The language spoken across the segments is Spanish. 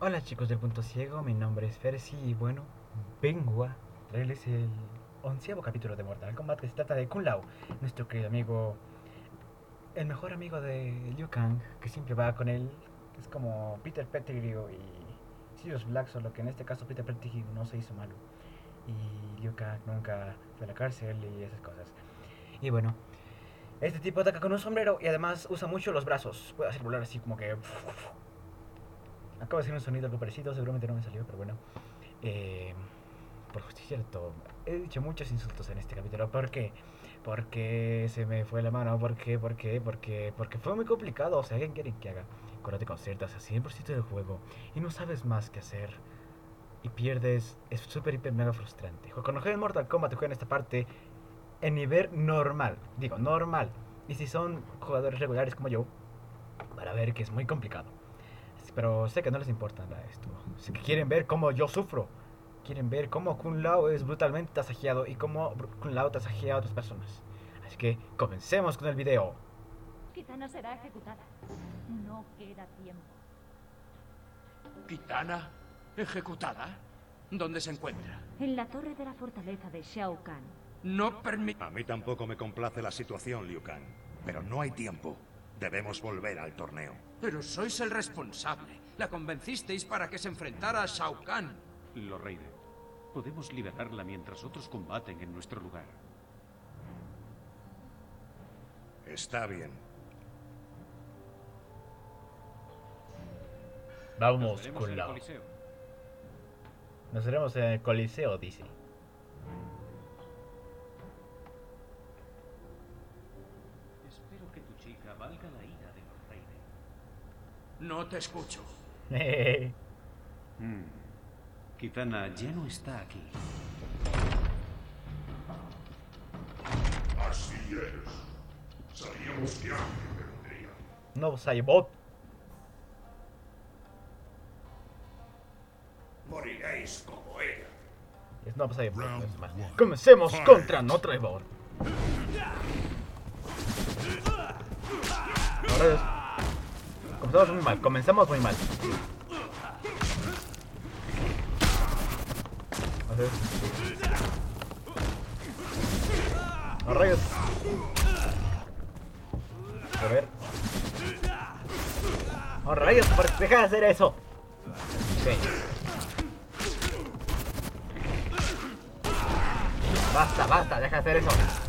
Hola chicos del punto ciego, mi nombre es Fersi y bueno, vengo a traerles el onceavo capítulo de Mortal Kombat que se trata de Kun Lao, nuestro querido amigo, el mejor amigo de Liu Kang, que siempre va con él, es como Peter Pettigrew y Sirius Black, solo que en este caso Peter Pettigrew no se hizo malo. Y Liu Kang nunca fue a la cárcel y esas cosas. Y bueno, este tipo ataca con un sombrero y además usa mucho los brazos, puede hacer volar así como que... Acabo de hacer un sonido algo parecido, seguramente no me salió, pero bueno. Eh, por justicia cierto, he dicho muchos insultos en este capítulo. ¿Por qué? Porque se me fue la mano. ¿Por qué? ¿Por qué? Porque, porque fue muy complicado. O sea, alguien quiere que haga. Cuando te conciertas a 100% del juego y no sabes más qué hacer y pierdes, es súper, hiper, mega frustrante. Cuando juegas Mortal Kombat, te juegan esta parte en nivel normal. Digo, normal. Y si son jugadores regulares como yo, para ver que es muy complicado. Pero sé que no les importa nada esto. Sé que quieren ver cómo yo sufro. Quieren ver cómo Kun Lao es brutalmente tasajeado y cómo Kun Lao tasajea a otras personas. Así que comencemos con el video. Kitana será ejecutada. No queda tiempo. ¿Kitana? ¿Ejecutada? ¿Dónde se encuentra? En la torre de la fortaleza de Shao Kahn. No permite... A mí tampoco me complace la situación, Liu Kang. Pero no hay tiempo. Debemos volver al torneo. Pero sois el responsable. La convencisteis para que se enfrentara a Shao Kahn. Lo Raiden. Podemos liberarla mientras otros combaten en nuestro lugar. Está bien. Vamos, Lao. Coliseo. Nos veremos en el Coliseo, dice. Valga la ira de los Raiden. No te escucho. Hmm. Kitana ya no está aquí. Así es. Sabíamos que alguien vendría. no Saibot. Moriréis como ella. Es no Saibot. Comencemos contra no Trevor. Ahora Comenzamos muy mal, comenzamos muy mal. Rayos. A ver. Rayos, deja de hacer eso. Basta, basta, deja de hacer eso.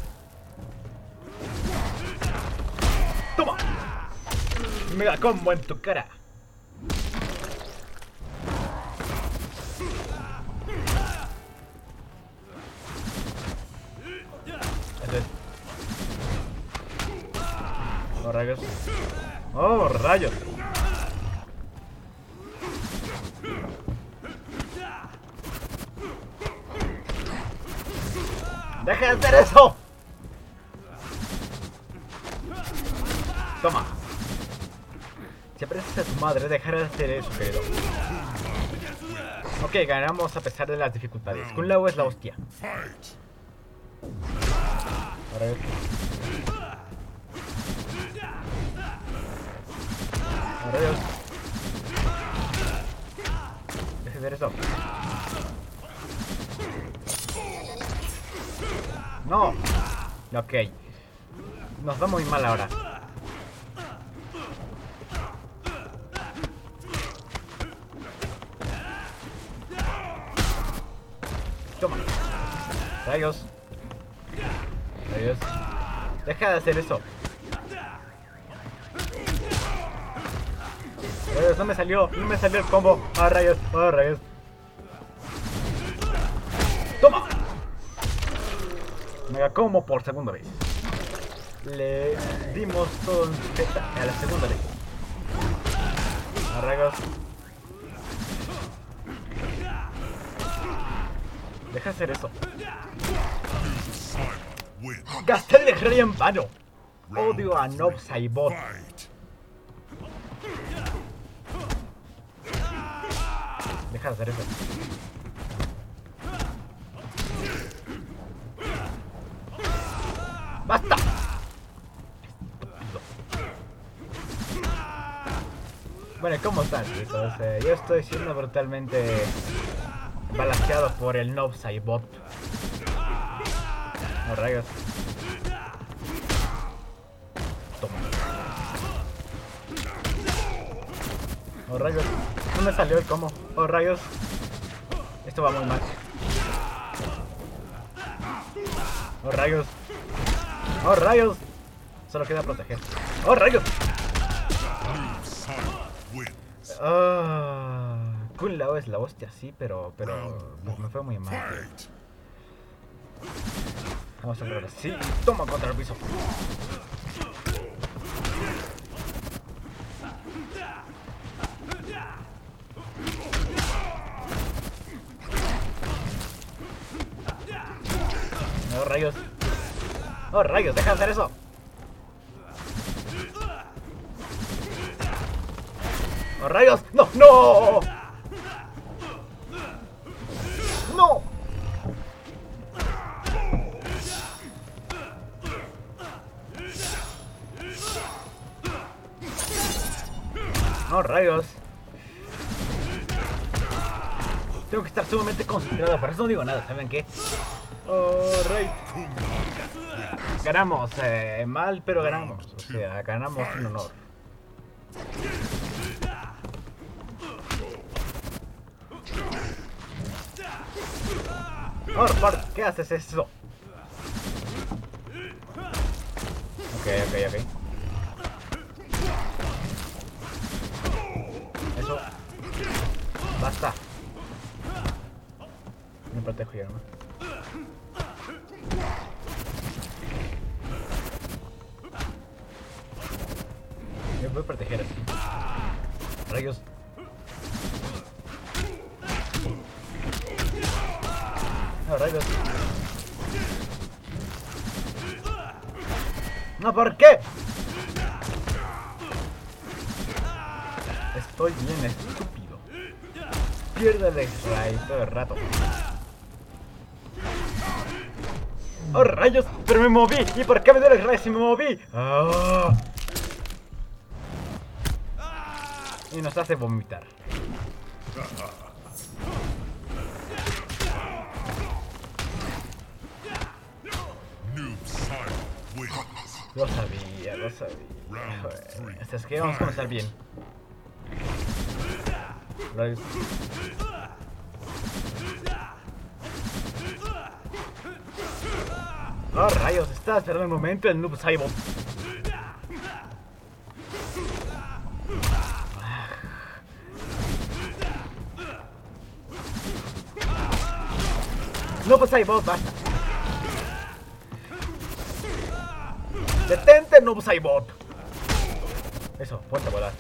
Mega combo en tu cara. Oh, rayos. Oh, rayos. Madre, dejará de hacer eso, querido. Ok, ganamos a pesar de las dificultades. Kun Lao es la hostia. Fight. A ver. A ver. Eso. No. Ok. Nos va muy mal ahora. Toma. Rayos. Rayos. Deja de hacer eso. Rayos, no me salió. No me salió el combo. Ah, rayos. Ah, rayos. Toma. Mega combo por segunda vez. Le dimos todo jeta a la segunda vez. Ah, rayos. Hacer eso. Gasté el energía en vano. Odio a Nob Saibot. Deja de hacer eso. ¡Basta! Bueno, ¿cómo están chicos? Eh, yo estoy siendo brutalmente balanceado por el Noob Saibot. Oh, rayos. Toma. Oh, rayos. No me salió el cómo. Oh, rayos. Esto va muy mal. Oh, rayos. Oh, rayos. Solo queda proteger. Oh, rayos. Ah, Kun Lao es la hostia, sí, pero, pero me fue muy mal. Vamos a ver Sí, toma contra el piso. Oh, rayos. Oh, rayos, deja de hacer eso. ¡Oh, rayos! ¡No! ¡No! ¡Oh, rayos! Tengo que estar sumamente concentrado, por eso no digo nada, ¿saben qué? ¡Oh, rey! Ganamos, eh, mal, pero ganamos. O sea, ganamos un honor. Por, por, ¿qué haces eso? Ok, ok, ok. Eso. Basta. Me ¿no? Me voy a proteger así. Rayos. No, rayos. No, ¿por qué? ¡Pero me moví! ¿Y por qué me dio el X-Ray si me moví? ¡Ah! Y nos hace vomitar. Lo sabía, lo sabía. Joder. Es que vamos a comenzar bien. Oh, rayos, está esperando el momento el Noob Saibot. Noob Saibot, basta. ¡Detente, Noob Saibot! Eso, ponte a volar.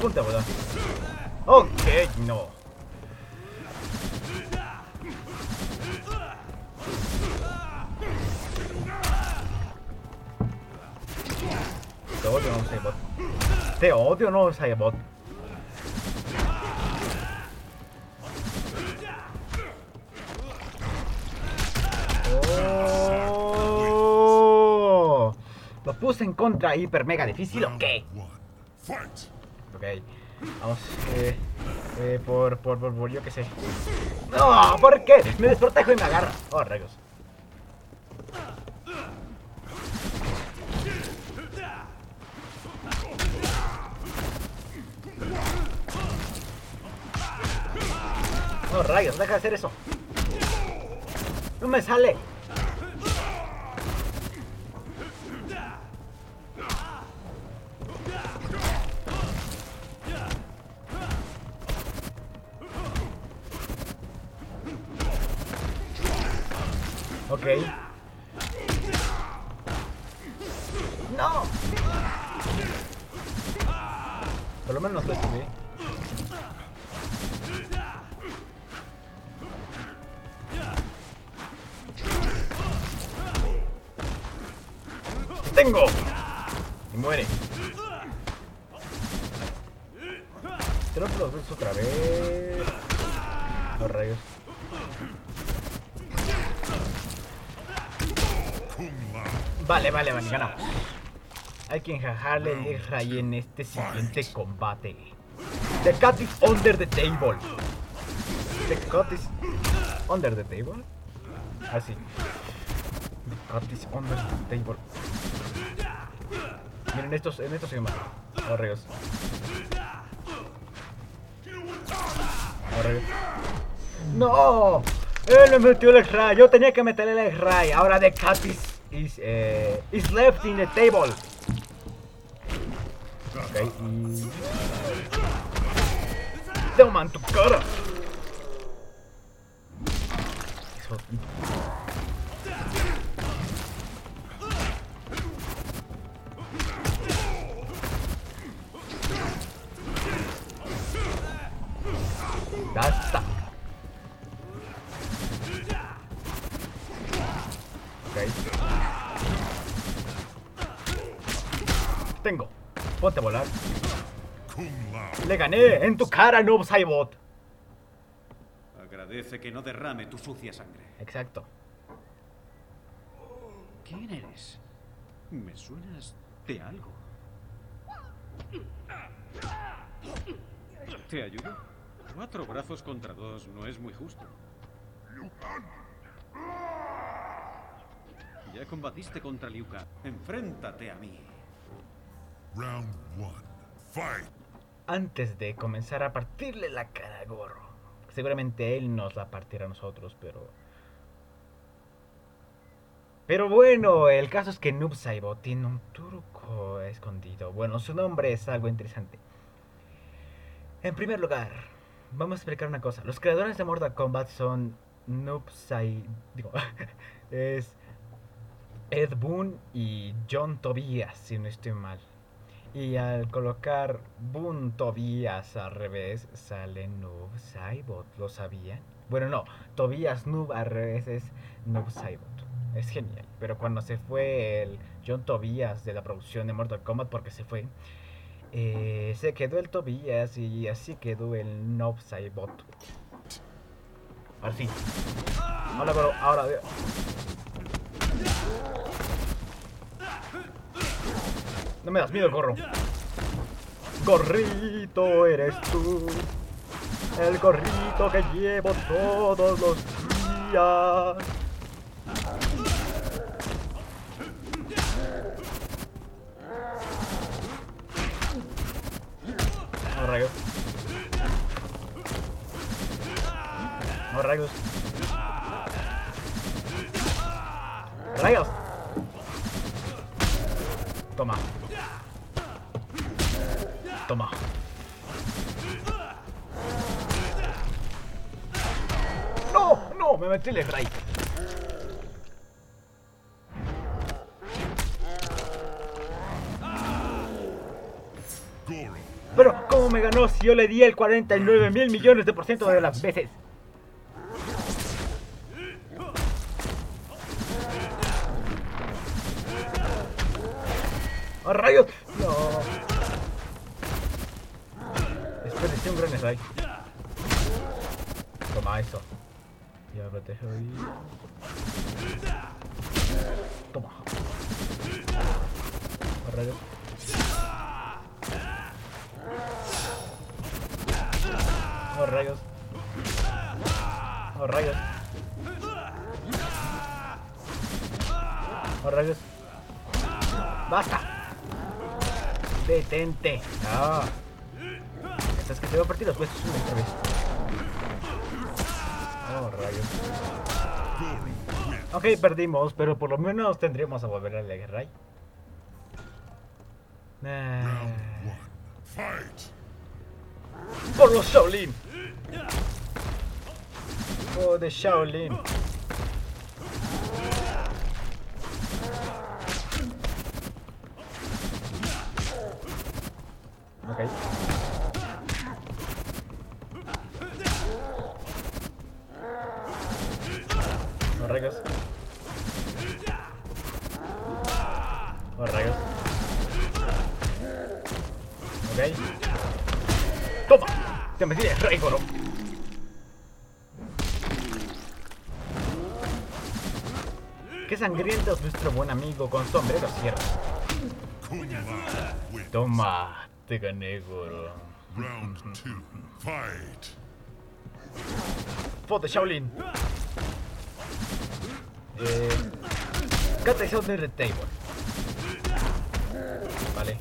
Ponte a volar. Ok, no. Te odio, Noob Saibot. Oh, ¿Lo puse en contra hiper mega difícil o qué? Ok, vamos, eh, eh, por, por, por, por, yo qué sé. ¡No! ¿Por qué? Me desprotejo y me agarra. Oh, rayos. Rayos, deja de hacer eso. No me sale. Tengo. Y muere. Creo que los ves otra vez. Los rayos. Vale, vale, vale, ganamos. hay que enjajarle el X-Ray en este siguiente combate. The cat is under the table. The cat is under the table. Así. The cat is under the table. Miren, estos, en estos se. Arregos. ¡No! Él me metió el X-Ray. Yo tenía que meterle el X-Ray. Ahora The cat is, is, eh, is left in the table. Ok, y... ¡Toma en tu cara! En tu cara, Noob Saibot. Agradece que no derrame tu sucia sangre. Exacto. ¿Quién eres? Me suenas de algo. ¿Te ayudo? Cuatro brazos contra dos no es muy justo. Ya combatiste contra Liu Kang. Enfréntate a mí. Round one. Fight. Antes de comenzar a partirle la cara a Gorro. Seguramente él nos la partirá a nosotros, pero... Pero bueno, el caso es que Noob Saibot tiene un truco escondido. Bueno, su nombre es algo interesante. En primer lugar, vamos a explicar una cosa. Los creadores de Mortal Kombat son Noob Sai... Digo, es Ed Boon y John Tobias, si no estoy mal. Y al colocar Boon Tobias al revés, sale Noob Saibot. ¿Lo sabían? Bueno, no. Tobias Noob al revés es Noob Saibot. Es genial. Pero cuando se fue el John Tobias de la producción de Mortal Kombat, porque se fue, eh, se quedó el Tobias y así quedó el Noob Saibot. Ahora sí. Ahora, pero ahora. No me das miedo, gorro. Gorrito eres tú. El gorrito que llevo todos los días. Oh, rayos. Oh, rayos. Rayos. Toma. Toma. No, no, me metí el. Goro. Pero, ¿cómo me ganó si yo le di el 49 mil millones de por ciento de las veces? ¡Oh, rayos! No. Toma eso. Ya protejo ahí. Toma. ¡Oh, rayos! Oh, rayos. Oh, rayos. Oh, rayos. ¡Basta! ¡Detente! ¡Ah! Estás que te voy a partir los huesos una vez. Oh, rayos. Ok, perdimos, pero por lo menos tendríamos a volver a la guerra. Fight. ¡Por los Shaolin! ¡Oh, de Shaolin! Ok. Los rayos. Ok. ¡Toma! ¡Te metí de rey! ¡Qué sangriento es nuestro buen amigo con sombrero cierto! Toma, te gané, Goro. Round two. Fight. Foto Shaolin. Eh, Catexión de Red Table. Vale.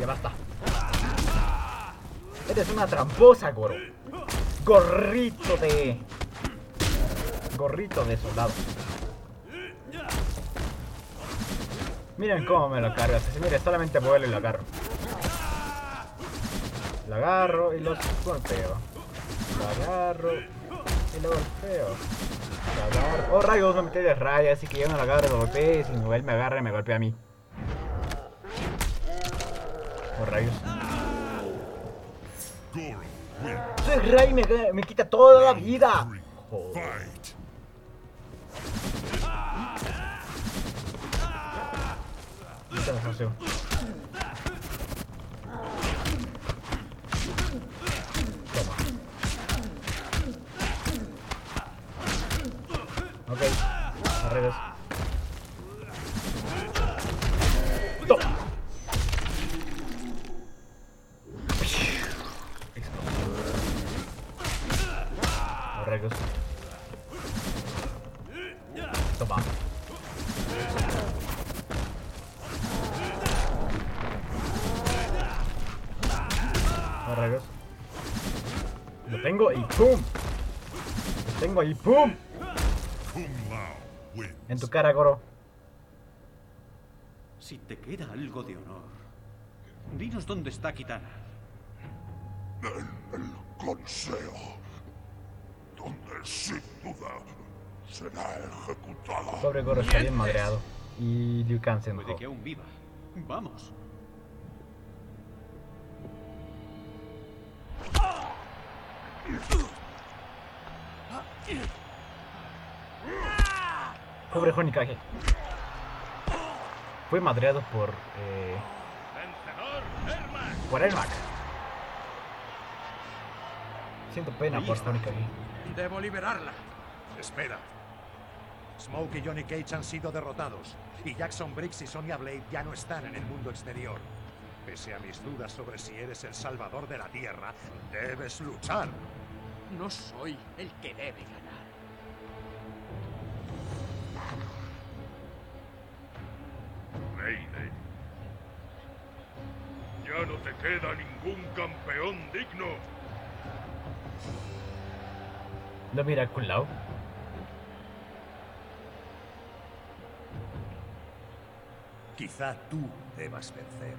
Ya basta. Eres una tramposa, Goro. Gorrito de... Gorrito de soldado. Miren cómo me lo cargas. Mire, solamente vuelo y lo agarro. Lo agarro y los golpeo. Lo agarro y lo golpeo. Lo agarro. Oh, rayos, me metí de raya, así que yo no lo agarro, lo golpeo y si él me agarra, me golpea a mí. Oh, rayos. Soy Ray, me, me quita toda la vida. Joder. La Ok, arreglos. Toma. Arreglos. Lo tengo y ¡pum! Lo tengo y ¡pum! Tu cara, Goro. Si te queda algo de honor, dinos dónde está Kitana. En el consejo, donde sin duda será ejecutada. Pobre Goro está bien madreado. Y Liu Kang se enojó. Puede que aún viva. Vamos. Pobre Honikage. Fue madreado por. Eh, por Ermac. Siento pena por. Honikage. Debo liberarla. Espera. Smoke y Johnny Cage han sido derrotados. Y Jackson Briggs y Sonya Blade ya no están en el mundo exterior. Pese a mis dudas sobre si eres el salvador de la Tierra, debes luchar. No soy el que debe ganar. Queda ningún campeón digno. ¿No mira Kun Lao? Quizá tú debas vencer.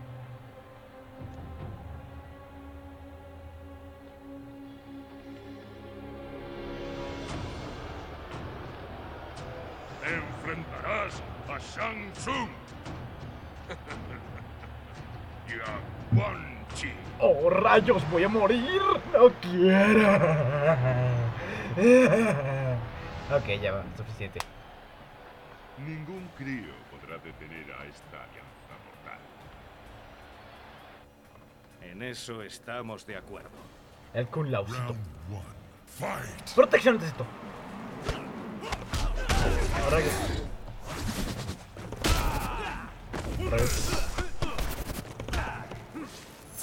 Enfrentarás a Shang Tsung. y a Quan Chi. ¡Oh, rayos! ¡Voy a morir! ¡No quiero! ok, ya va, suficiente. Ningún crío podrá detener a esta alianza mortal. En eso estamos de acuerdo. El Kun. Protección ante esto. Oh, rayos.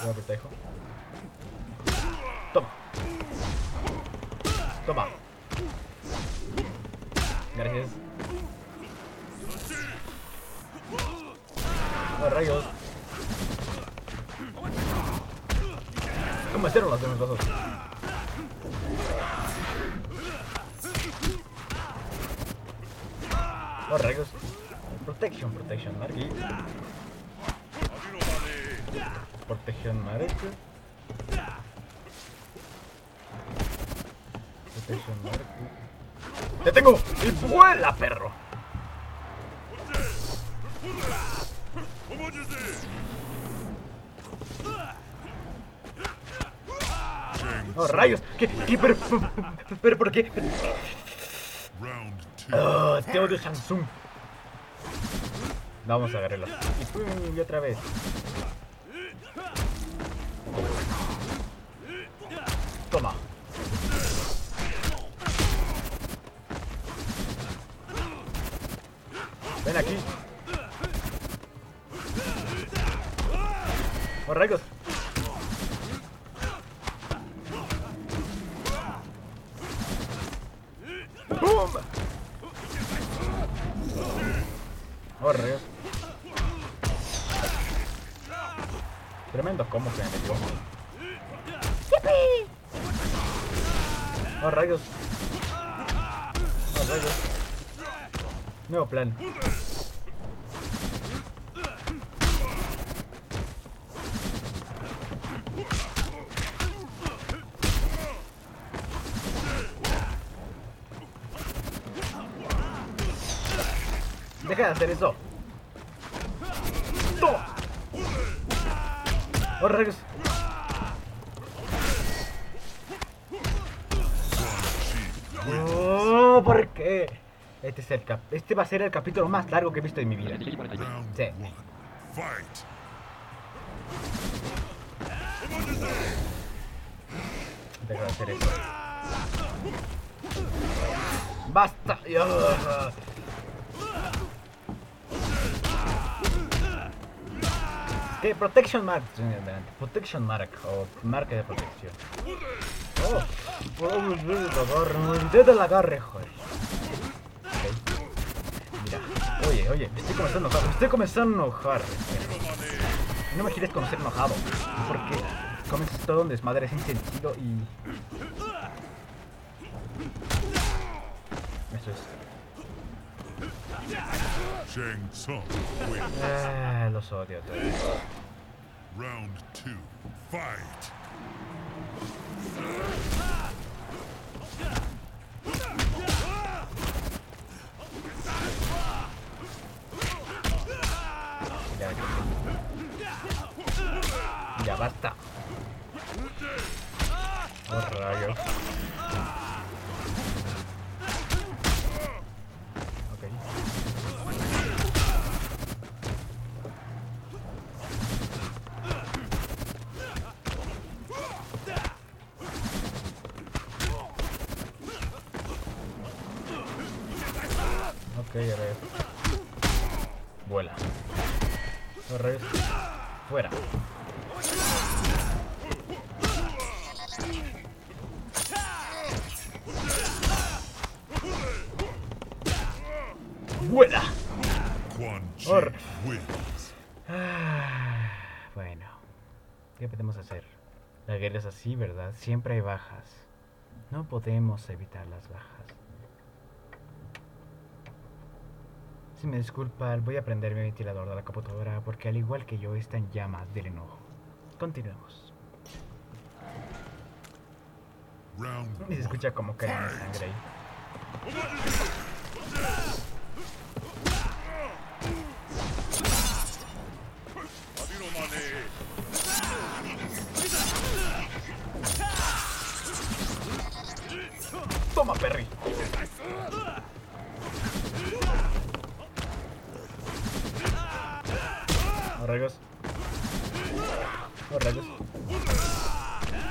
Me protejo. Toma. Toma. Gracias. Oh, rayos. ¿Cómo hicieron los demás dos? Oh, rayos. Protection, protection, Margui. Protection, Marek. Protection, Marek. ¡Te tengo! ¡Y vuela, perro! ¡Oh, rayos! ¿Qué? ¿Qué? ¿Pero, pero por qué? Oh, te odio Samsung. Vamos a agarrarlo. Y otra vez. Plan. Deja de hacer eso. Este, este va a ser el capítulo más largo que he visto en mi vida. De hacer. ¡Basta! ¡Ah! ¿Qué? Protection Mark. Protection Mark. O marca de protección. Oh, oh, dedo del agarre, joder. Oye, oye. Estoy comenzando a enojar. Estoy comenzando a enojar. No me quieres conocer enojado. Porque comienzas todo un desmadre sin sentido y. Eso es. Ah, los odio a todos. Round two. Fight. Así, ¿verdad? Siempre hay bajas. No podemos evitar las bajas. Si me disculpan, voy a prender mi ventilador de la computadora porque al igual que yo está en llamas del enojo. Continuemos. Y se escucha como cae sangre ahí. Perry. Rayos. Oh, rayos.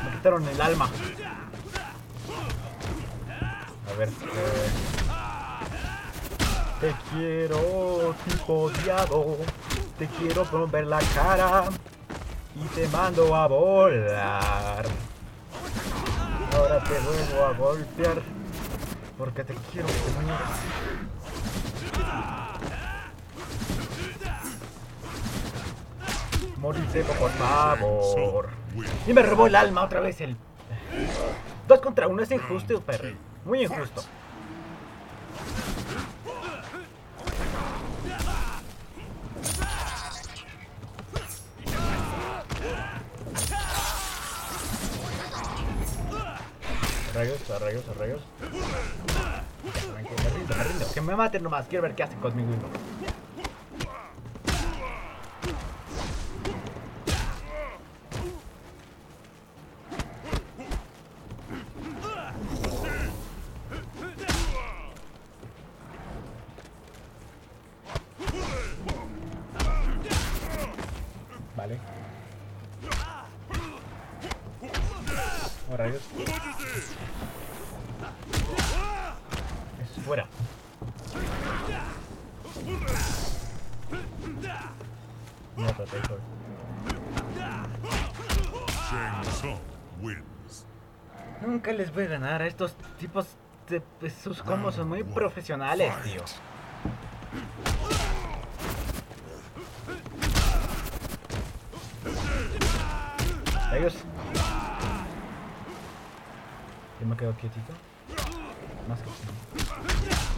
Me quitaron el alma. A ver. eh, Te quiero, tipo diado. Te quiero romper la cara. Y te mando a volar. Ahora te vuelvo a golpear. Porque te quiero que te por favor. Y me robó el alma otra vez el. Dos contra uno es injusto, Perry. Muy injusto. Rayos, a rayos. Que me maten nomás. Quiero ver qué hacen conmigo. y no. Vale. Rayos. Es fuera. Nunca les voy a ganar a estos tipos de sus combos son muy profesionales, tío. Ellos. Yo me quedo quietito. Más que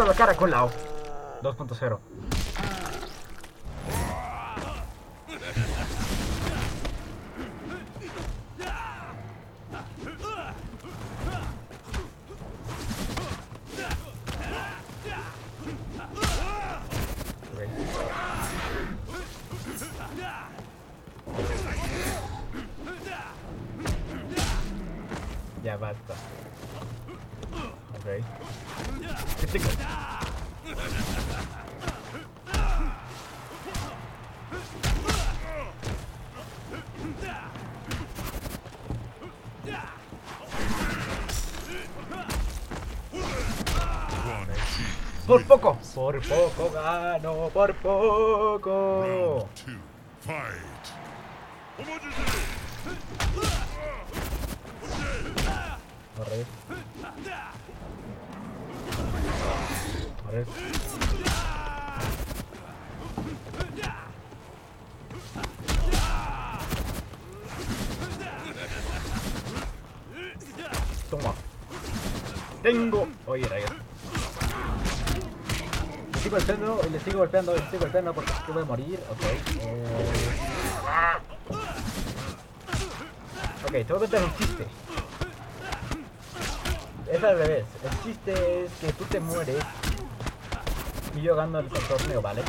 Falta la cara con la O. 2.0. Por poco gano. Por poco. two. Fight. Corre. Corre. Toma. Tengo. Oye, rayos. Sigo golpeando, le sigo golpeando, le sigo golpeando porque yo voy a morir. Ok. Eh... Ok, te voy a contar un chiste. Es al revés. El chiste es que tú te mueres y yo gano el torneo, ¿vale?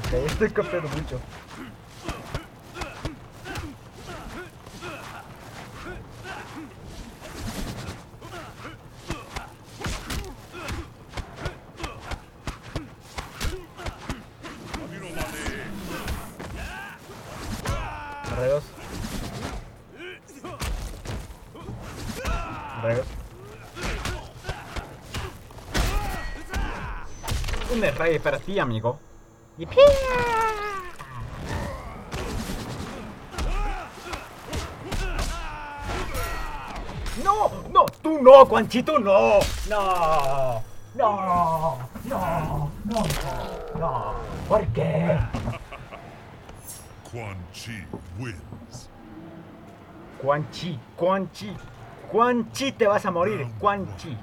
Ok, estoy copiando mucho. Rayos. Rayos. Para ti, amigo. ¡No! ¡No! ¡Tú no, Juanchito! ¡No! ¡No! ¡No! ¡No! ¡No! ¡No! ¿Por qué? Quan Chi wins. Quan Chi, Quan Chi. Quan Chi te vas a morir, Quan Chi.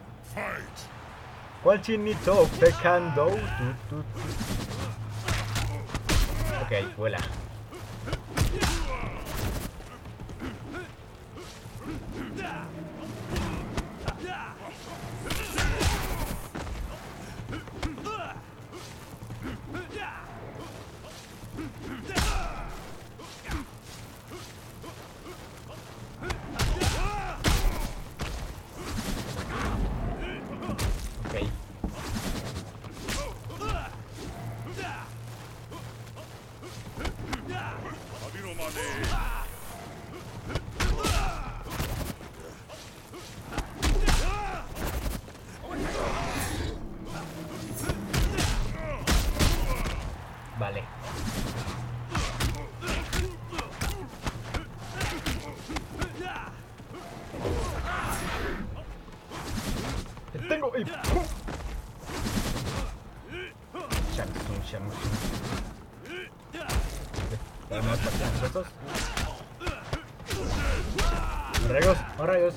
Quan Chinito pecando. Ok, vuela.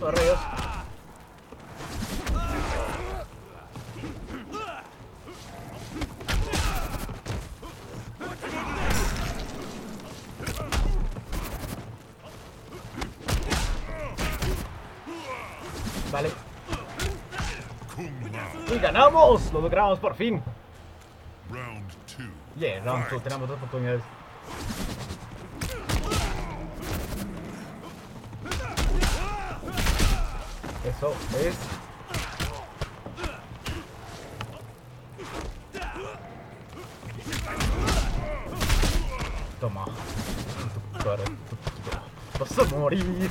Rayos, oh rayos. Vale. ¡Y ganamos! ¡Lo logramos por fin! Round two. Yeah, round 2, Fight. tenemos dos oportunidades. matado, ¿ves? Toma. Vas a morir.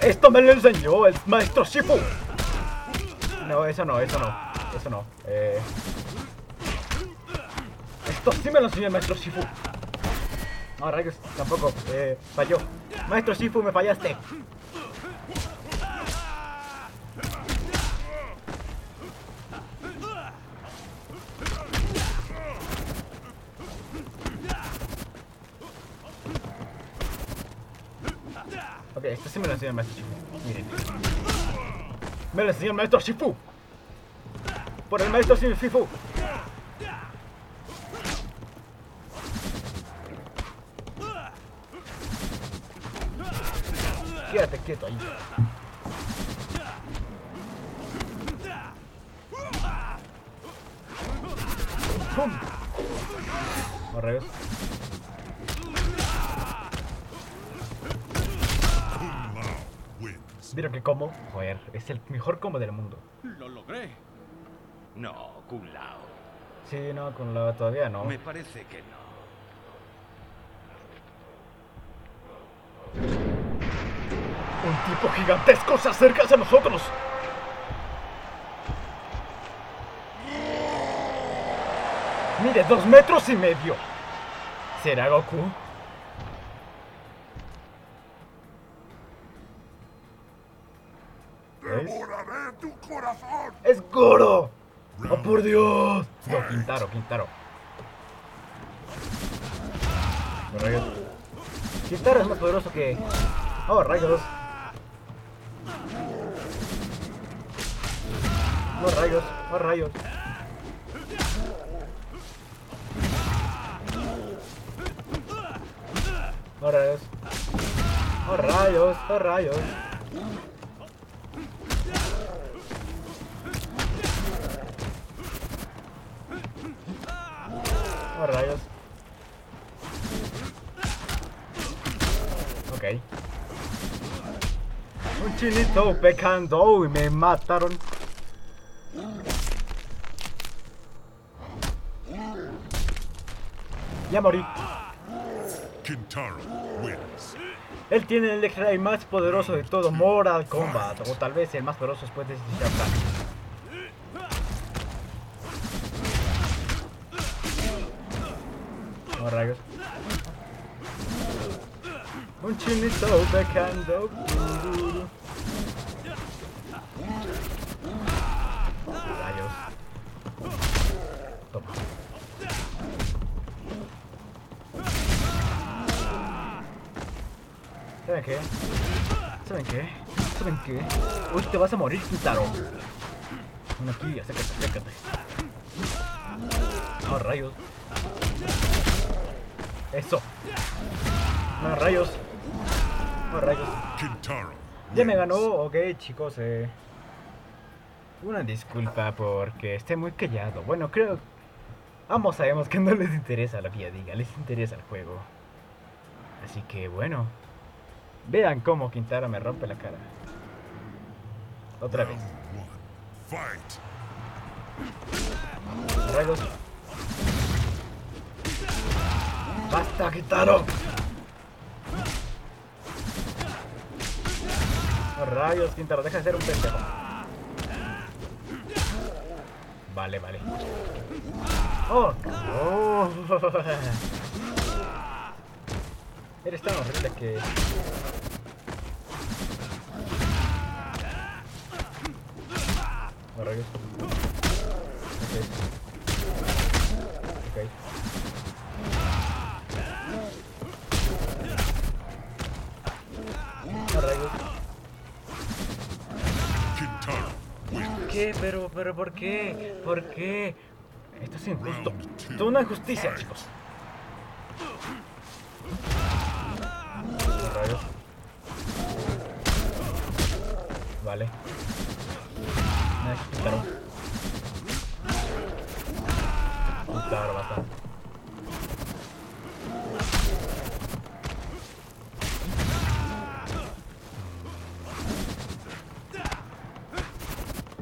Esto me lo enseñó el maestro Shifu. No, eso no, eso no. Eso no. Eh. Esto sí me lo enseñó el maestro Shifu. No, rayos, tampoco. Eh, falló. Maestro Shifu, me fallaste. Ok, esto sí me lo enseñó el maestro Shifu. Miren. Me lo enseñó el maestro Shifu. Por el maestro Shifu. Quédate quieto ahí. ¡Pum! Lao wins. ¿Vieron que combo? Joder, es el mejor combo del mundo. Lo logré. No, Kung Lao. Sí, no, con la todavía no. Me parece que no. Un tipo gigantesco se acerca hacia nosotros. Mide dos metros y medio. ¿Será Goku? ¡Devoraré tu corazón! ¡Es Goro! ¡Oh, por Dios! No, Quintaro, Quintaro. Quintaro es más poderoso que... Oh, rayos. Oh, rayos. Oh, rayos. Oh, rayos. Oh, rayos. Oh, rayos. Oh, rayos. Ok. Un chinito pecando y me mataron. Ya morí. Kintaro wins. Él tiene el X-Ray más poderoso de todo Mortal Kombat. O tal vez el más poderoso después de Kahn. Oh, rayos. Un chinito. Rayos. Toma. ¿Saben qué? ¿Saben qué? ¿Saben qué? Uy, te vas a morir, Quintaro. Ven aquí, acércate, acércate. Oh, rayos. Eso. No, rayos. Oh, rayos. Ya me ganó, ok chicos, eh. Una disculpa porque esté muy callado. Bueno, creo... Ambos sabemos que no les interesa que yo diga, les interesa el juego. Así que bueno. Vean cómo Quintaro me rompe la cara. Otra vez. Rayos. ¡Basta, Quintaro! Rayos, Quintaro, deja de ser un pendejo. Vale, vale. ¡Oh! oh. Eres tan horrible que... Rayos. Ok. Ok. ¿Qué? ¿Pero, pero por qué? ¿Por qué? Esto es injusto. Esto es una injusticia, chicos. Vale.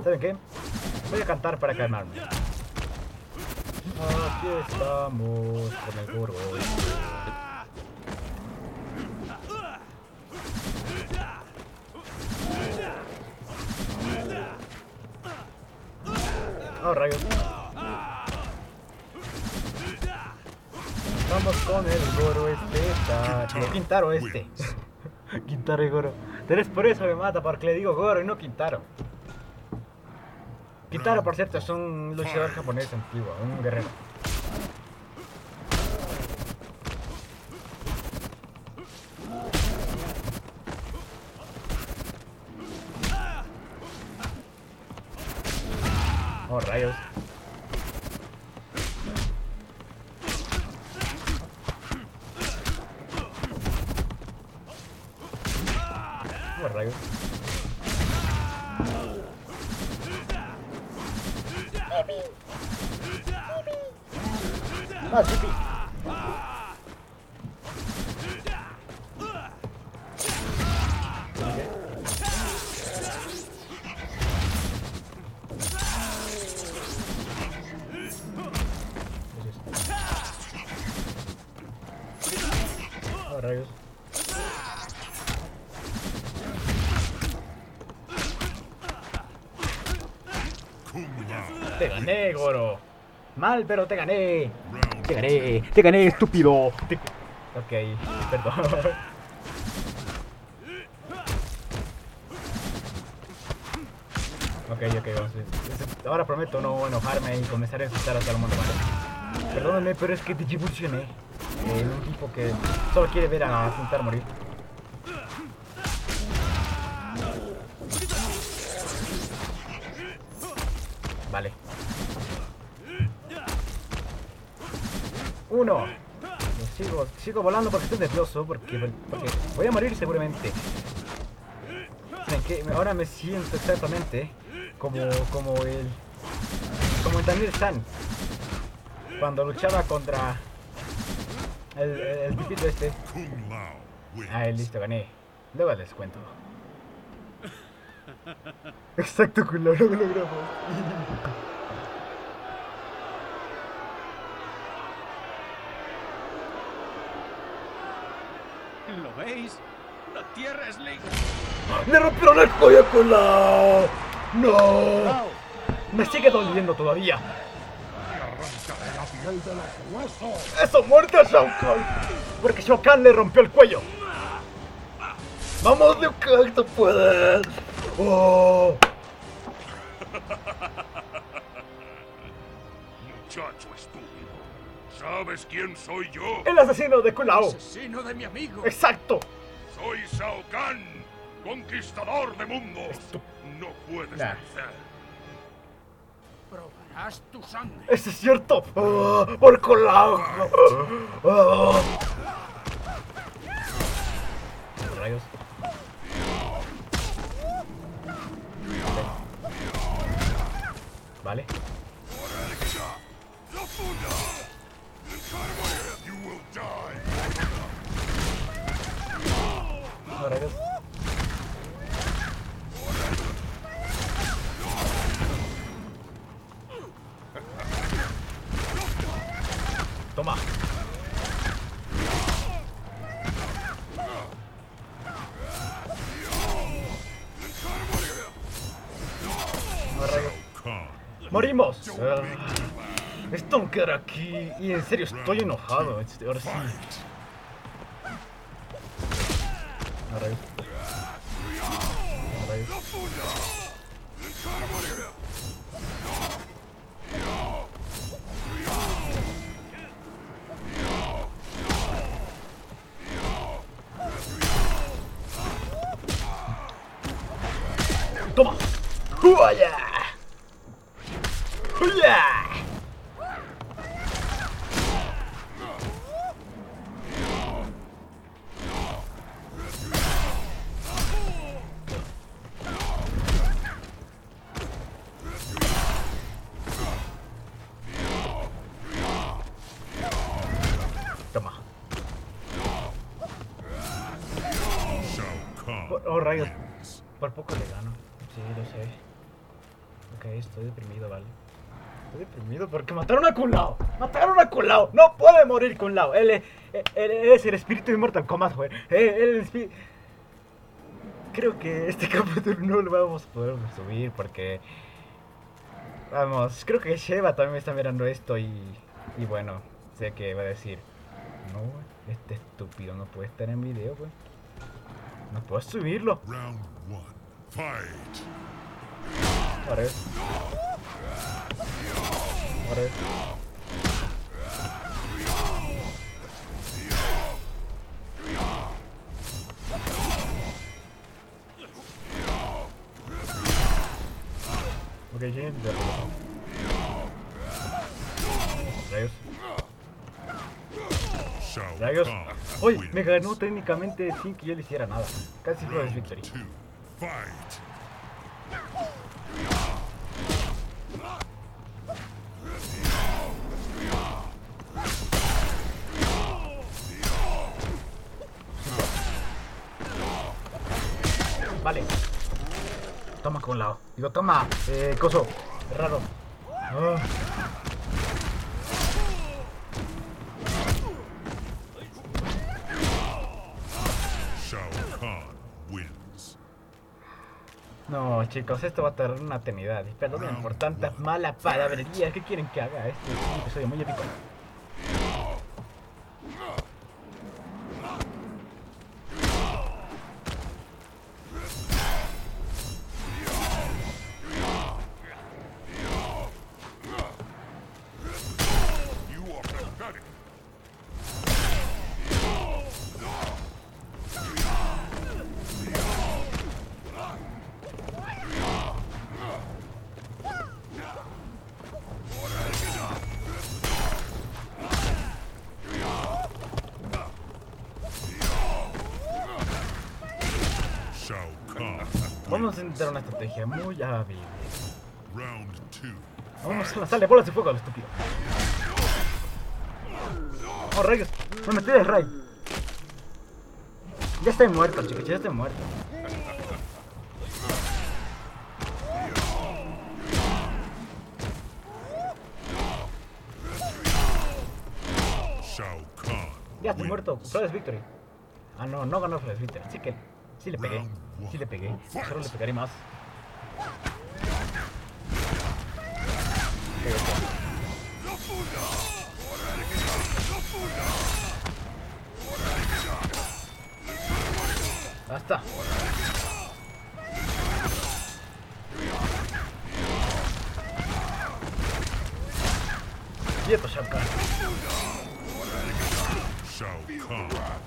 ¿Saben qué? Voy a cantar para calmarme. Aquí estamos con el Goro. Oh, rayos. Vamos con el Goro este. No, Quintaro este. Quintaro y Goro. Vez por eso me mata, porque le digo Goro y no Quintaro. Quintaro, por cierto, es un luchador japonés antiguo, un guerrero. Rayos. Te gané, Goro. Mal, pero te gané. Te gané, te gané, estúpido. Te- Ok, perdón. Ok, ok, vamos Ahora prometo no enojarme y comenzar a insultar a todo el mundo. Perdóname, pero es que te evolucioné. Eh, un tipo que solo quiere ver a Juntar morir. Vale. Uno. Sigo, sigo volando porque estoy nervioso, porque, voy a morir seguramente. Ahora me siento exactamente como, como el... Como el Daniel San. Cuando luchaba contra... El, el, este. Ah, listo, gané. Luego les cuento. Exacto, culo, lo logramos. ¿Lo veis? La tierra es ley. ¡Le rompieron el cuello a Kulao! ¡No! Me sigue doliendo todavía. ¡Eso muerte a Shao Kahn! Porque Shao Kahn le rompió el cuello. ¡Vamos, Liu Kang, tú puedes! ¡Oh! Muchacho estúpido. ¿Sabes quién soy yo? ¡El asesino de Kulao! Asesino de mi amigo. ¡Exacto! Soy Shao Kahn, conquistador de mundos. No puedes Nah. vencer. Probarás tu sangre. ¡Eso es cierto! ¡Oh, ¡Por! ¡Oh! Rayos. Vale. Esto no quedará aquí. Y en serio, estoy enojado. Este, Ahora sí. No, rayos. No, rayos. ¡Toma! ¡Huaya! ¡Huya! Toma. Shao Kahn. Por- oh, rayos. wins. Por poco le gano. Sí, lo sé. Ok, estoy deprimido, vale. Estoy deprimido porque mataron a Kun Lao. Mataron a Kun Lao. No puede morir Kun Lao. Él, es- él- él es el espíritu de Mortal Kombat, güey. Él, es el espíritu... Creo que este capítulo no lo vamos a poder subir porque... Vamos, creo que Sheva también está mirando esto y... Y bueno, sé que va a decir... No, este estúpido no puede estar en video, güey. No puedo subirlo. Round one. Fight. Ahora es. Ahora es. Ok, Rayos. Kahn Uy, me ganó técnicamente sin que yo le hiciera nada. Casi fue Round victory. Lado. Digo, toma. Eh, coso. Raro. Ah. No, chicos, esto va a tardar una eternidad. Y Perdonen por tantas malas palabrerías. ¿Qué quieren que haga? Este es un episodio muy épico. Vamos a intentar una estrategia muy hábil. Round two. Vamos a lanzarle bolas de fuego al estúpido. Oh, rayos. Me metí del ray. Ya estoy muerto, chicos. Ya estoy muerto. Ya estoy muerto. Flores Victory. Ah, no, no ganó Flores Victory. Sí que. Sí le pegué. Sí le pegué. Solo le pegaré más. Basta. Quieto, Shao Kahn. Shao Kahn.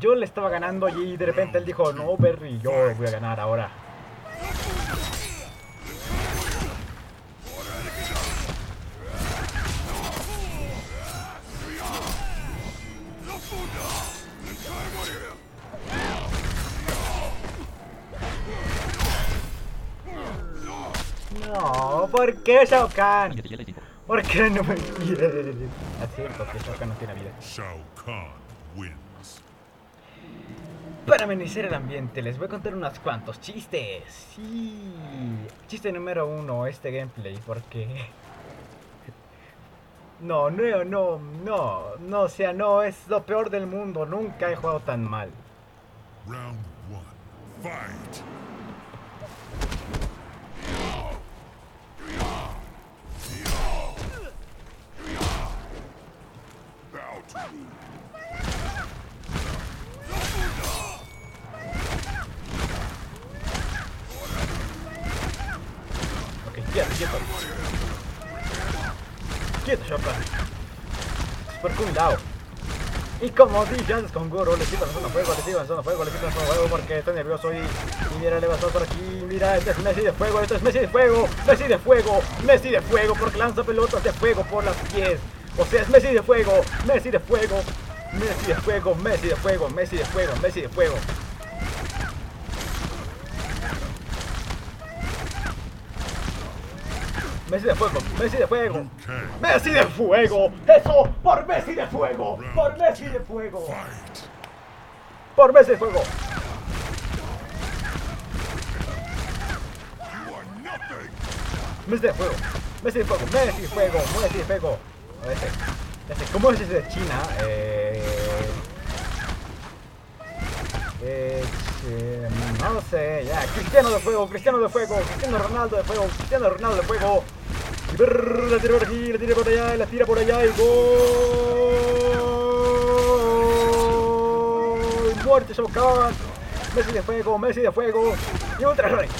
Yo le estaba ganando y de repente él dijo, no, Berry, yo voy a ganar ahora. No, ¿por qué Shao Kahn? ¿Por qué no me quieres? Así es, porque Shao Kahn no tiene vida. Shao Kahn wins. Para amenizar el ambiente, les voy a contar unos cuantos chistes. Sí. Chiste número uno, este gameplay, porque... No, no, no, no, no, o sea, no, es lo peor del mundo, nunca he jugado tan mal. Round one. Fight. Bow to me. Ok, quieto, quieto. Quieto, Shao Kahn. Cool, Lao. Y como antes con Goro, le sigo lanzando fuego, le sigo lanzando fuego, le sigo lanzando fuego porque estoy nervioso y, y mira, le pasó por aquí, mira, este es Messi de fuego, este es Messi de fuego, Messi de fuego, Messi de fuego, porque lanza pelotas de fuego por las pies. O sea, es Messi de fuego, Messi de fuego, Messi de fuego, Messi de fuego, Messi de fuego, Messi de fuego. Messi de fuego, Messi de fuego. Okay. Messi de fuego, eso, por Messi de fuego, por Messi de fuego, por Messi de fuego. Messi de fuego, Messi de fuego, Messi de fuego, Messi de fuego. Este, este, ¿Cómo es ese de China? Eh, eh, eh, no sé, ya. Cristiano de fuego, Cristiano de fuego, Cristiano Ronaldo de fuego, Cristiano Ronaldo de fuego. La tira por aquí, la tira por allá, la tira por allá y gol. Muerte, Shao Kahn. Messi de fuego, Messi de fuego. Y ultra Sonic.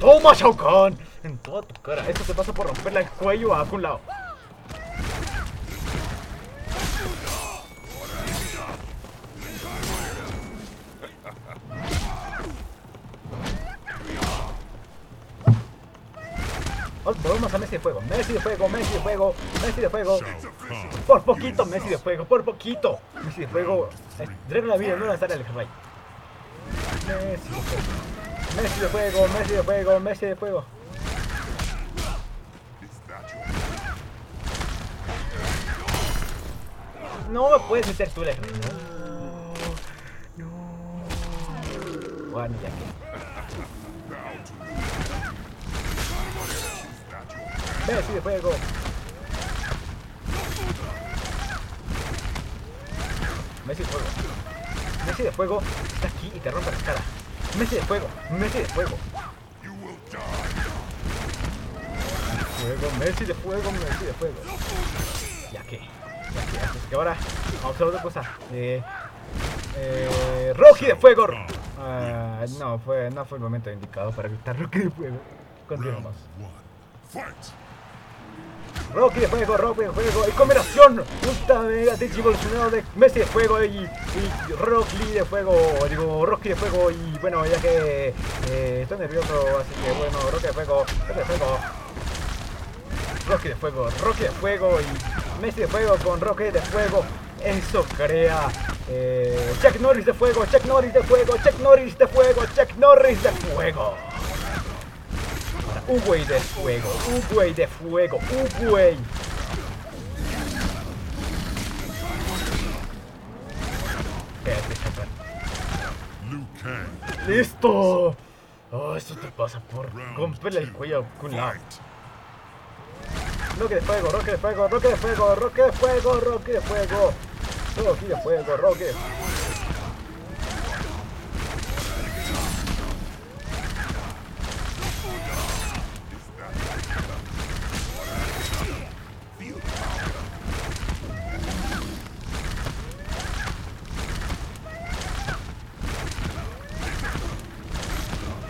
Toma Shao Kahn. En toda tu cara. Esto te pasa por romperle el cuello a Kun Lao. Volvemos a Messi de fuego, Messi de fuego, Messi de fuego, Messi de fuego. Por poquito, Messi de fuego, por poquito. Messi de fuego. Drena la vida, no lanzar el rey. Messi de fuego. Messi de fuego, Messi de fuego, Messi de fuego. No me puedes meter tú el rey. No. No. Bueno, ya que. Messi de fuego. Messi de fuego. Messi de fuego está aquí y te rompe la cara. Messi de fuego. Messi de fuego. Fuego, Messi de fuego, Messi de fuego. Ya que. Ya que, ya que. ahora vamos a otra cosa. Eh, eh, Rocky de fuego. Ah, no, fue, no fue el momento indicado para gritar Rocky de fuego. Continuamos. Rocky de fuego, Rocky de fuego y combinación ultra mega evolucionado de Messi de fuego y, Rocky de fuego, digo Rocky de fuego y bueno ya que eh, estoy nervioso así que bueno Rocky de fuego, Rocky de fuego, Rocky de fuego, Rocky de fuego y Messi de fuego con Rocky de fuego, eso crea eh, Chuck Norris de fuego, Chuck Norris de fuego, Chuck Norris de fuego, Chuck Norris de fuego. Un güey de fuego, un güey de fuego, un güey. ¡Listo! Oh, eso te pasa por romperle el cuello a Kun Lao. Roque de fuego, roque de fuego, roque de fuego, roque de fuego, roque de fuego. Roque de fuego, roque.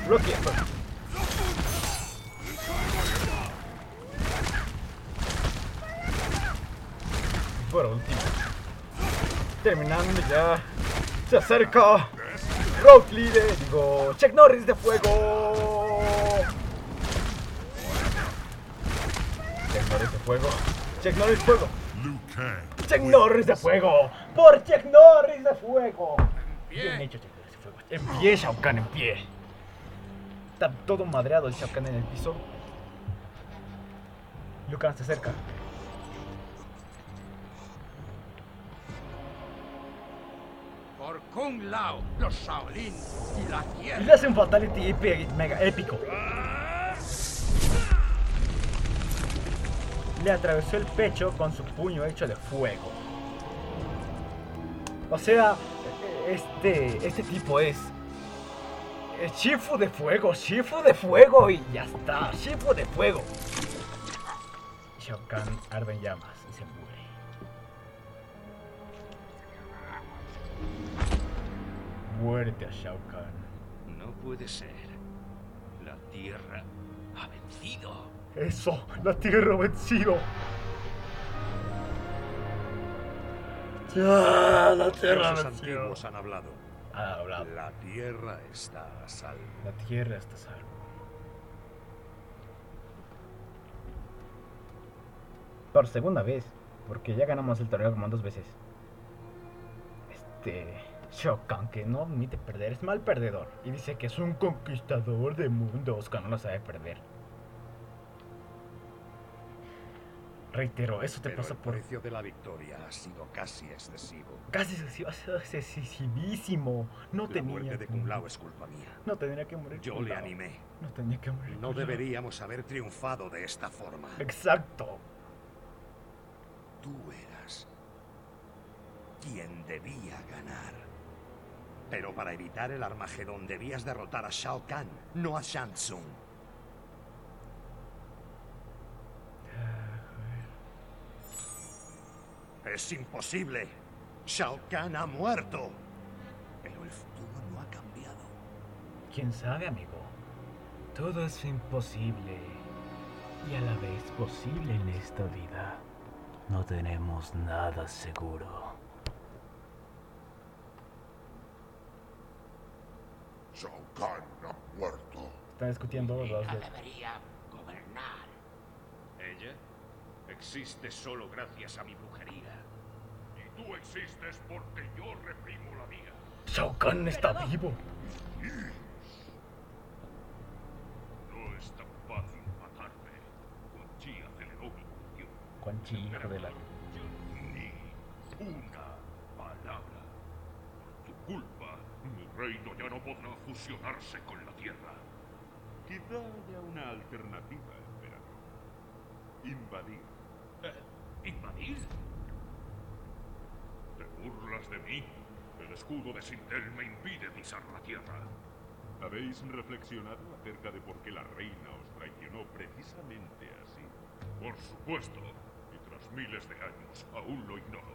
Fuego. Por último, terminando ya, se acerca Rock Lee, digo, Chuck Norris de fuego. Chuck Norris de fuego, Chuck Norris fuego, Chuck Norris de fuego, por Chuck Norris de fuego. Bien hecho, Norris de fuego. En pie, Shao Kahn, en pie. Está todo madreado el Shao Kahn en el piso. Liu Kang se acerca. Por Kung Lao, los Shaolin y la Y tierra. le hace un fatality mega épico. Le atravesó el pecho con su puño hecho de fuego. O sea, este, este tipo es eh, Shifu de fuego, Shifu de fuego y ya está, Shifu de fuego. Shao Kahn arde en llamas y se muere. Muerte a Shao Kahn. No puede ser. La Tierra ha vencido. Eso, la tierra ha vencido. Ya, la tierra ha Los vencido. antiguos han hablado. Ha hablado. La tierra está a salvo. La tierra está a salvo. Por segunda vez, porque ya ganamos el torneo como dos veces. Este. Shao Kahn, que no admite perder, es mal perdedor. Y dice que es un conquistador de mundos, que no lo sabe perder. Reitero, eso te Pero pasó el por precio de la victoria ha sido casi excesivo. casi excesivo- excesivísimo. No La tenía muerte de morir. Lao es culpa mía. No tenía que morir. Yo le animé. No tenía que morir. No deberíamos haber triunfado de esta forma. Exacto. Tú eras quien debía ganar. Pero para evitar el Armagedón debías derrotar a Shao Kahn, no a Shang Tsung. Es imposible. Shao Kahn ha muerto. Pero el futuro no ha cambiado. ¿Quién sabe, amigo? Todo es imposible y a la vez posible en esta vida. No tenemos nada seguro. Shao Kahn ha muerto. Están discutiendo los Ella debería gobernar. Ella existe solo gracias a mi brujería. Tú existes porque yo reprimo la mía. Shao Kahn está vivo. No es tan fácil matarme. Quan Chi aceleró mi. Quan Chi, hijo de la... Ni una palabra. Por tu culpa, mi reino ya no podrá fusionarse con la Tierra. Quizá haya una alternativa, emperador. Invadir. Eh, ¿Invadir? ¿Te burlas de mí? El escudo de Sintel me impide pisar la Tierra. ¿Habéis reflexionado acerca de por qué la reina os traicionó precisamente así? Por supuesto, y tras miles de años aún lo ignoro.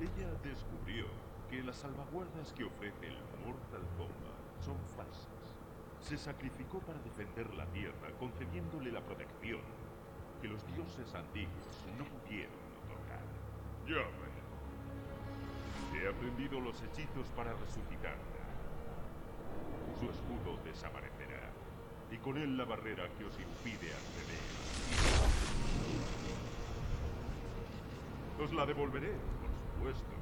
Ella descubrió que las salvaguardas que ofrece el Mortal Kombat son falsas. Se sacrificó para defender la Tierra, concediéndole la protección que los dioses antiguos no pudieron otorgar. Ya veo. He aprendido los hechizos para resucitarla. Su escudo desaparecerá, y con él la barrera que os impide acceder. Os la devolveré, por supuesto.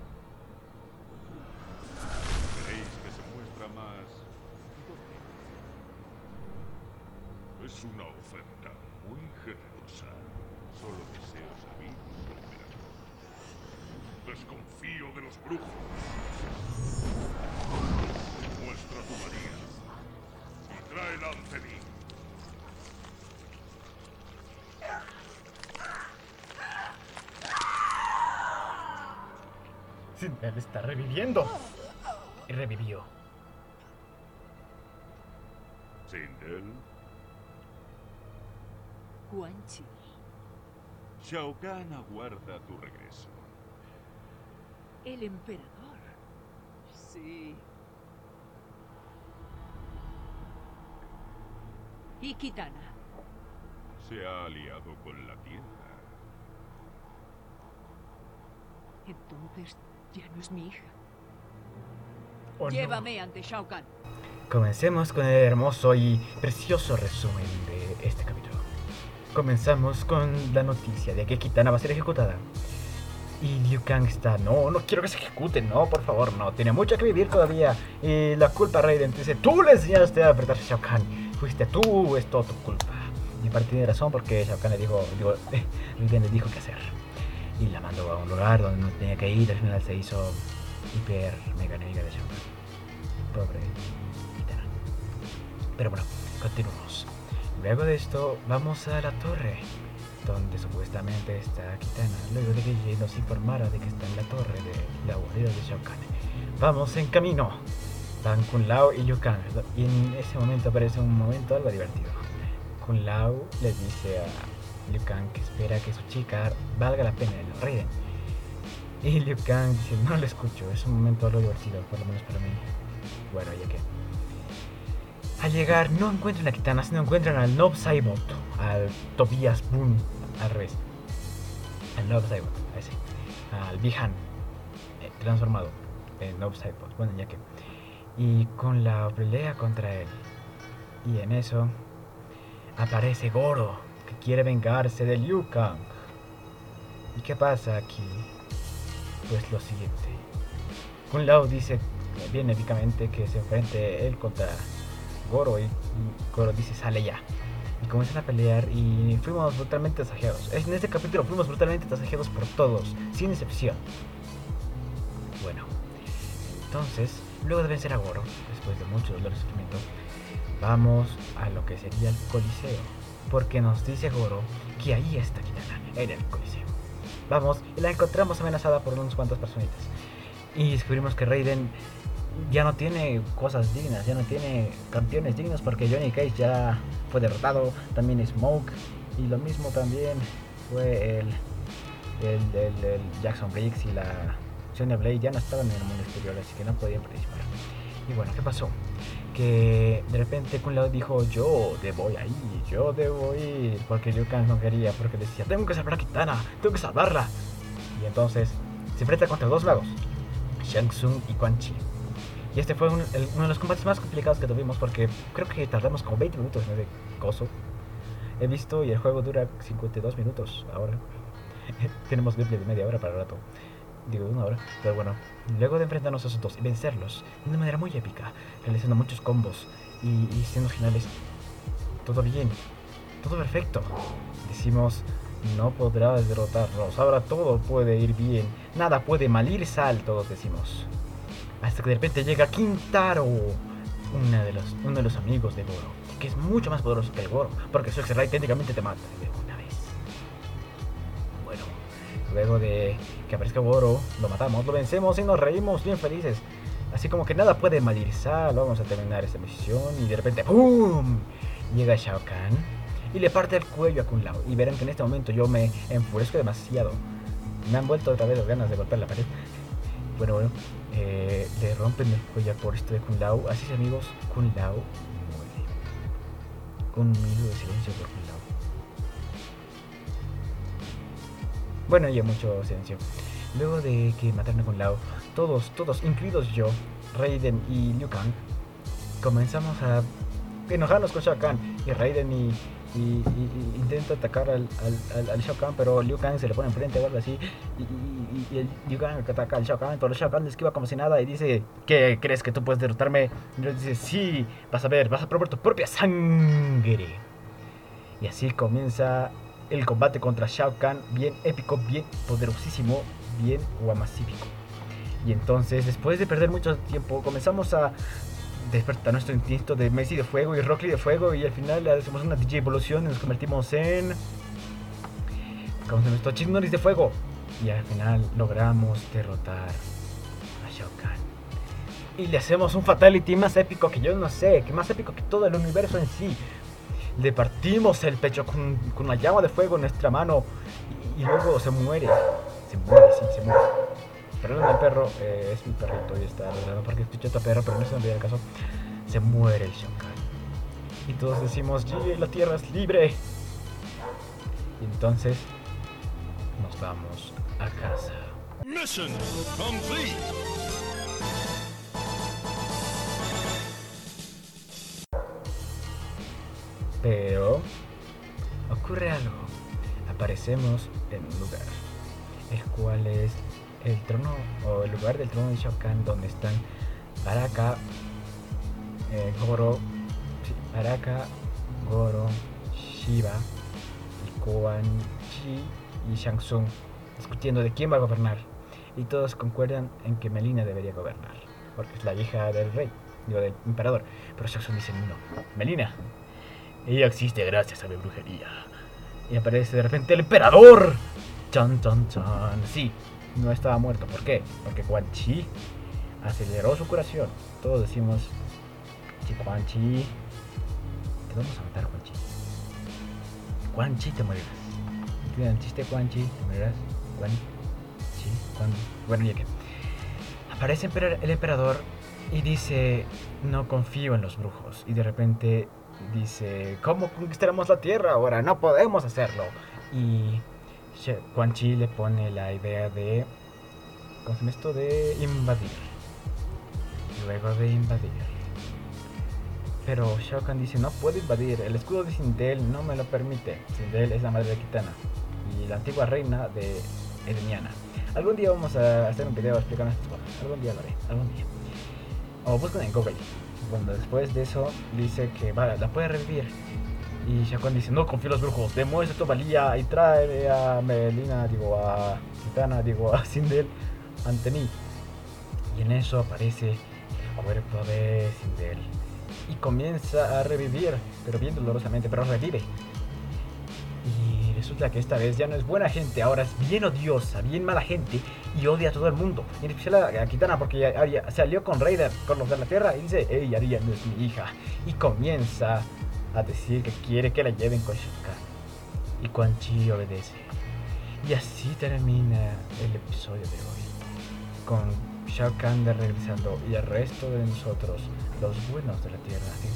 Veréis que se muestra más... Es una oferta muy generosa. Solo deseo saber su emperador. Desconfío de los brujos. Muestra tu valía. Y tráela ante mí. Él está reviviendo. Y revivió. Sindel, Quan Chi. Shao Kahn aguarda tu regreso. El emperador. Sí. Y Kitana. Se ha aliado con la Tierra. Entonces ya no es mi hija. Llévame ante Shao Kahn. Comencemos con el hermoso y precioso resumen de este capítulo. Comenzamos con la noticia de que Kitana va a ser ejecutada. Y Liu Kang está, no, no quiero que se ejecute, no, por favor, no, tiene mucho que vivir todavía. Y la culpa Raiden dice, tú le enseñaste a apretarse a Shao Kahn, fuiste tú, es todo tu culpa. Y aparte tiene razón porque Shao Kahn le dijo, digo, Raiden le dijo qué hacer. Y la mandó a un lugar donde no tenía que ir, al final se hizo hiper mega enemiga de Shao Kahn. Pobre Kitana. Pero bueno, continuamos. Luego de esto, vamos a la torre, donde supuestamente está Kitana, luego de que Jay nos informara de que está en la torre de la guarida de Shao Kahn. Vamos en camino. Van Kun Lao y Liu Kang, y en ese momento aparece un momento algo divertido. Kun Lao le dice a Liu Kang que espera que su chica valga la pena en el Raiden. Y Liu Kang dice, no lo escucho, es un momento algo divertido, por lo menos para mí. Bueno, ya que... Al llegar no encuentran a Kitana, sino encuentran al Nob Saibot, al Tobias Boon, al revés. Al Nob Saibot. Al Bihan, eh, transformado. El Nob Saibot, bueno, ya que. Y con la pelea contra él. Y en eso aparece Goro, que quiere vengarse de Liu Kang. ¿Y qué pasa aquí? Pues lo siguiente. Kun Lao dice eh, bien épicamente que se enfrente él contra Goro y, Goro dice sale ya. Y comienzan a pelear y fuimos brutalmente tasajeados. En este capítulo fuimos brutalmente tasajeados por todos, sin excepción. Bueno, entonces, luego de vencer a Goro, después de mucho dolor y sufrimiento, vamos a lo que sería el Coliseo. Porque nos dice Goro que ahí está Kitana, en el Coliseo. Vamos y la encontramos amenazada por unas cuantas personitas. Y descubrimos que Raiden ya no tiene cosas dignas, ya no tiene campeones dignos porque Johnny Cage ya fue derrotado, también Smoke y lo mismo también fue el, el, Jackson Briggs y la Sonya Blade ya no estaban en el mundo exterior, así que no podían participar. Y bueno, ¿qué pasó? Que de repente Kun Lao dijo, yo debo ir, yo debo ir, porque Liu Kang no quería, porque decía, tengo que salvar a Kitana, tengo que salvarla. Y entonces se enfrenta contra dos magos, Shang Tsung y Quan Chi. Y este fue uno de los combates más complicados que tuvimos porque creo que tardamos como 20 minutos en ese coso. He visto y el juego dura 52 minutos ahora. Tenemos gameplay media hora para el rato. Digo, una hora. Pero bueno, luego de enfrentarnos a esos dos y vencerlos de una manera muy épica, realizando muchos combos y, y siendo finales, todo bien, todo perfecto. Decimos, no podrás derrotarnos, ahora todo puede ir bien, nada puede mal ir sal, todos decimos. Hasta que de repente llega Quintaro, una de los, uno de los amigos de Goro, que es mucho más poderoso que el Goro, porque su ex técnicamente te mata de una vez. Bueno, luego de que aparezca Goro, lo matamos, lo vencemos y nos reímos bien felices. Así como que nada puede mal sal, vamos a terminar esta misión y de repente ¡pum! Llega Shao Kahn y le parte el cuello a Kun Lao. Y verán que en este momento yo me enfurezco demasiado. Me han vuelto otra vez las ganas de golpear la pared. Bueno, bueno, eh, le rompen el cuello por esto de Kun Lao. Así es, amigos, Kun Lao muere. Un minuto de silencio por Kun Lao. Bueno, y hay mucho silencio. Luego de que mataron a Kun Lao, todos, todos, incluidos yo, Raiden y Liu Kang, comenzamos a enojarnos con Shao Kahn. Y Raiden y, y- intenta atacar al, al, al- Shao Kahn, pero Liu Kang se le pone enfrente o algo así. Y, y- el Liu Kang ataca al Shao Kahn, pero Shao Kahn le esquiva como si nada y dice, ¿qué crees que tú puedes derrotarme? Y él dice, sí, vas a ver, vas a probar tu propia sangre. Y así comienza el combate contra Shao Kahn, bien épico, bien poderosísimo, bien guamacífico. Y entonces, después de perder mucho tiempo, comenzamos a despertar nuestro instinto de Messi de fuego y Rock Lee de fuego y al final hacemos una DJ evolución y nos convertimos en... Como nuestro Chuck Norris de fuego. Y al final logramos derrotar a Shao Kahn. Y le hacemos un fatality más épico que yo no sé, que más épico que todo el universo en sí. Le partimos el pecho con, con una llama de fuego en nuestra mano y, y luego se muere. Se muere, sí, se muere. Perdón, el perro eh, es mi perrito y está ladrando porque escuché a otro perro, pero no se me olvida el caso. Se muere el Kahn. Y todos decimos, "Yay, la tierra es libre. Y entonces nos vamos a casa. Mission complete. Pero ocurre algo. Aparecemos en un lugar, el cual es el trono o el lugar del trono de Shao Kahn donde están Baraka, eh, Goro, Baraka, Goro, Shiva, y Quan Chi y Shang Tsung discutiendo de quién va a gobernar. Y todos concuerdan en que Melina debería gobernar, porque es la hija del rey, digo del emperador. Pero Shang Tsung dice no, Melina, ella existe gracias a mi brujería. Y aparece de repente el emperador. Chan, chan, chan. Sí, no estaba muerto. ¿Por qué? Porque Quan Chi aceleró su curación. Todos decimos, si Quan Chi, te vamos a matar, Quan Chi. Quan Chi te morirás. ¿Entienden chiste, Quan Chi? ¿Te morirás? Quan Chi. Bueno, ya que. Aparece el emperador y dice, no confío en los brujos. Y de repente dice, ¿cómo conquistaremos la tierra ahora? No podemos hacerlo. Y Quan Chi le pone la idea de, ¿cómo se esto? De invadir. Luego de invadir. Pero Shao Kahn dice, no puedo invadir, el escudo de Sindel no me lo permite. Sindel es la madre de Kitana y la antigua reina de Edeniana. Algún día vamos a hacer un video explicando estas cosas. Algún día lo haré, algún día. O busquen en Google. Bueno, después de eso dice que la puede revivir. Y Shao Kahn dice, no confío en los brujos, demuestra tu valía y trae a Melina, digo, a Kitana, digo, a Sindel ante mí. Y en eso aparece el cuerpo de Sindel. Y comienza a revivir, pero bien dolorosamente, pero revive. Y resulta que esta vez ya no es buena gente, ahora es bien odiosa, bien mala gente y odia a todo el mundo. Y en especial a, Kitana porque ya- Arya salió con Raider, con los de la Tierra, y dice, hey, Arya no es mi hija. Y comienza a decir que quiere que la lleven con Shao Kahn. Y Quan Chi obedece. Y así termina el episodio de hoy. Con Shao Kahn de regresando y el resto de nosotros, los buenos de la Tierra, sin.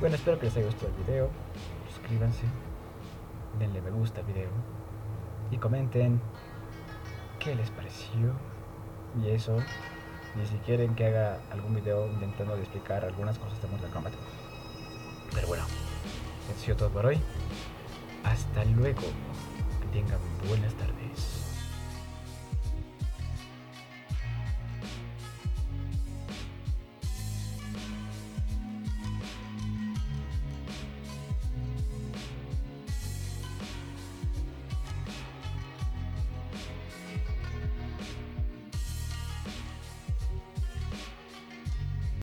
Bueno, espero que les haya gustado el video. Suscríbanse, denle me gusta al video y comenten qué les pareció. Y eso, y si quieren que haga algún video intentando explicar algunas cosas de Mortal Kombat. Pero bueno, eso ha sido todo por hoy. Hasta luego. Que tengan buenas tardes.